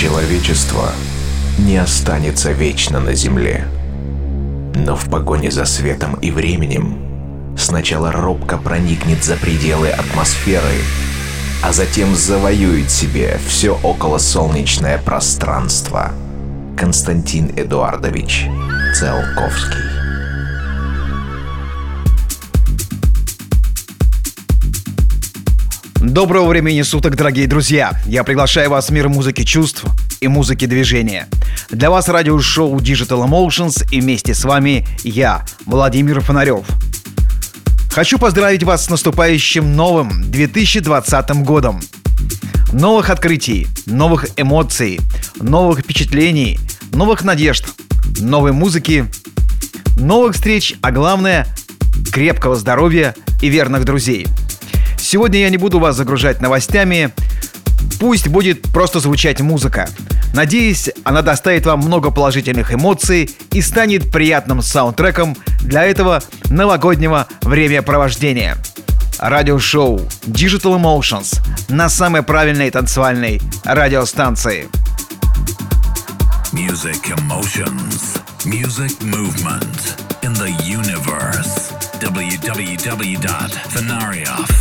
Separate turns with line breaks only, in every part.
Человечество не останется вечно на Земле. Но в погоне за светом и временем сначала робко проникнет за пределы атмосферы, а затем завоюет себе все околосолнечное пространство. Константин Эдуардович Циолковский
Доброго времени суток, дорогие друзья! Я приглашаю вас в мир музыки чувств и музыки движения. Для вас радиошоу Digital Emotions и вместе с вами я, Владимир Фонарев. Хочу поздравить вас с наступающим новым 2020 годом. Новых открытий, новых эмоций, новых впечатлений, новых надежд, новой музыки, новых встреч, а главное – крепкого здоровья и верных друзей – Сегодня я не буду вас загружать новостями. Пусть будет просто звучать музыка. Надеюсь, она доставит вам много положительных эмоций и станет приятным саундтреком для этого новогоднего времяпровождения. Радиошоу Digital Emotions на самой правильной танцевальной радиостанции. Music Emotions. Music Movement in the Universe. www.venarioff.com.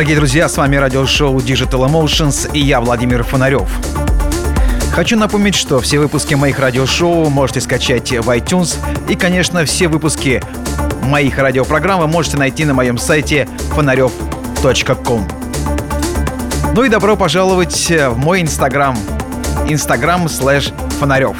Дорогие друзья, с вами радиошоу Digital Emotions и я, Владимир Фонарев. Хочу напомнить, что все выпуски моих радиошоу можете скачать в iTunes и, конечно, все выпуски моих радиопрограмм вы можете найти на моем сайте фонарев.ком. Ну и добро пожаловать в мой инстаграм. Инстаграм слэш фонарев.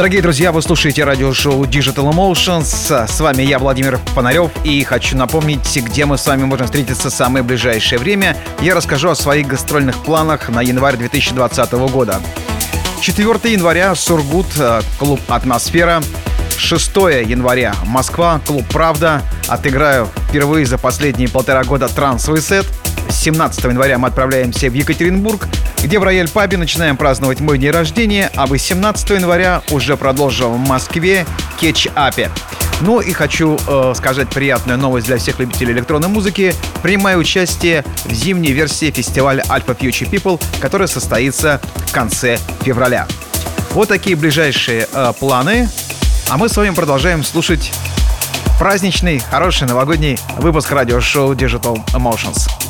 Дорогие друзья, вы слушаете радиошоу Digital Emotions. С вами я, Владимир Фонарев, и хочу напомнить, где мы с вами можем встретиться в самое ближайшее время. Я расскажу о своих гастрольных планах на январь 2020 года. 4 января Сургут, э, клуб «Атмосфера». 6 января Москва, клуб «Правда». Отыграю впервые за последние полтора года трансовый сет. 17 января мы отправляемся в Екатеринбург – где в Рояль Пабе начинаем праздновать мой день рождения, а 18 января уже продолжим в Москве кетч-апе. Ну и хочу э, сказать приятную новость для всех любителей электронной музыки. Принимаю участие в зимней версии фестиваля Alpha Future People, который состоится в конце февраля. Вот такие ближайшие э, планы. А мы с вами продолжаем слушать праздничный, хороший новогодний выпуск радиошоу Digital Emotions.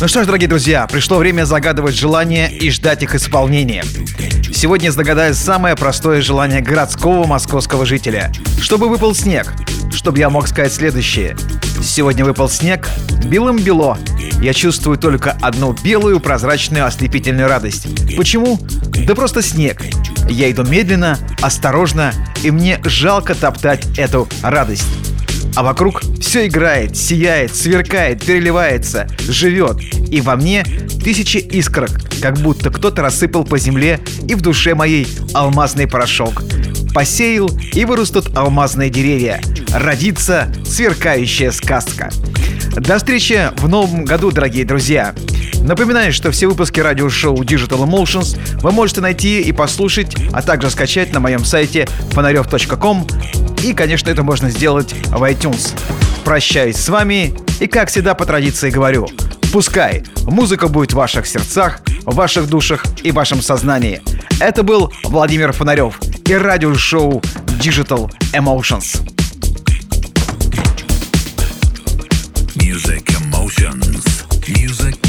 Ну что ж, дорогие друзья, пришло время загадывать желания и ждать их исполнения. Сегодня загадаю самое простое желание городского московского жителя. Чтобы выпал снег. Чтобы я мог сказать следующее. Сегодня выпал снег, белым бело. Я чувствую только одну белую прозрачную ослепительную радость. Почему? Да просто снег. Я иду медленно, осторожно, и мне жалко топтать эту радость а вокруг все играет, сияет, сверкает, переливается, живет. И во мне тысячи искрок, как будто кто-то рассыпал по земле и в душе моей алмазный порошок. Посеял и вырастут алмазные деревья. Родится сверкающая сказка. До встречи в новом году, дорогие друзья. Напоминаю, что все выпуски радиошоу Digital Emotions вы можете найти и послушать, а также скачать на моем сайте фонарев.ком и, конечно, это можно сделать в iTunes. Прощаюсь с вами и, как всегда, по традиции говорю, пускай музыка будет в ваших сердцах, в ваших душах и в вашем сознании. Это был Владимир Фонарев и радиошоу Digital Emotions. Music emotions, music